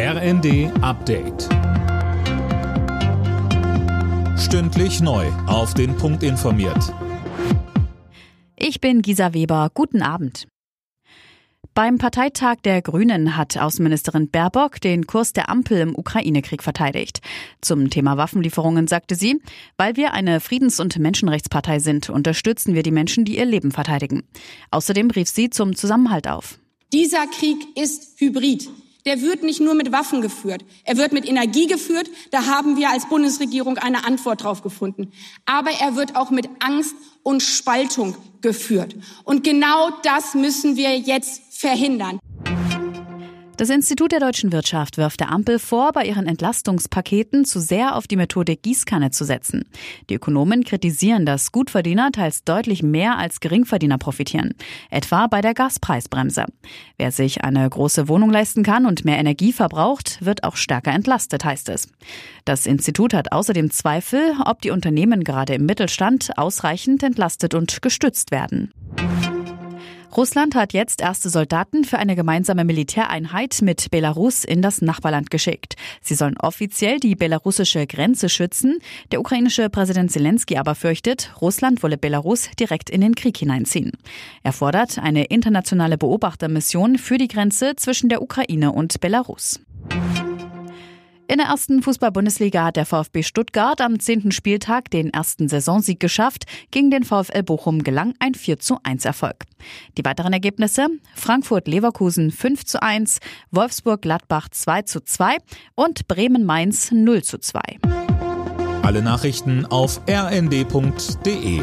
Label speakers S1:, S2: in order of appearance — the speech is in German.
S1: RND Update. Stündlich neu. Auf den Punkt informiert.
S2: Ich bin Gisa Weber. Guten Abend. Beim Parteitag der Grünen hat Außenministerin Baerbock den Kurs der Ampel im Ukraine-Krieg verteidigt. Zum Thema Waffenlieferungen sagte sie, weil wir eine Friedens- und Menschenrechtspartei sind, unterstützen wir die Menschen, die ihr Leben verteidigen. Außerdem rief sie zum Zusammenhalt auf.
S3: Dieser Krieg ist hybrid. Der wird nicht nur mit Waffen geführt, er wird mit Energie geführt. Da haben wir als Bundesregierung eine Antwort drauf gefunden. Aber er wird auch mit Angst und Spaltung geführt. Und genau das müssen wir jetzt verhindern.
S2: Das Institut der deutschen Wirtschaft wirft der Ampel vor, bei ihren Entlastungspaketen zu sehr auf die Methode Gießkanne zu setzen. Die Ökonomen kritisieren, dass Gutverdiener teils deutlich mehr als Geringverdiener profitieren, etwa bei der Gaspreisbremse. Wer sich eine große Wohnung leisten kann und mehr Energie verbraucht, wird auch stärker entlastet, heißt es. Das Institut hat außerdem Zweifel, ob die Unternehmen gerade im Mittelstand ausreichend entlastet und gestützt werden. Russland hat jetzt erste Soldaten für eine gemeinsame Militäreinheit mit Belarus in das Nachbarland geschickt. Sie sollen offiziell die belarussische Grenze schützen. Der ukrainische Präsident Zelensky aber fürchtet, Russland wolle Belarus direkt in den Krieg hineinziehen. Er fordert eine internationale Beobachtermission für die Grenze zwischen der Ukraine und Belarus. In der ersten Fußball-Bundesliga hat der VfB Stuttgart am zehnten Spieltag den ersten Saisonsieg geschafft. Gegen den VfL Bochum gelang ein 4 zu 1 Erfolg. Die weiteren Ergebnisse Frankfurt-Leverkusen 5 zu 1, Wolfsburg-Gladbach 2 zu 2 und Bremen-Mainz 0 zu 2.
S1: Alle Nachrichten auf rnd.de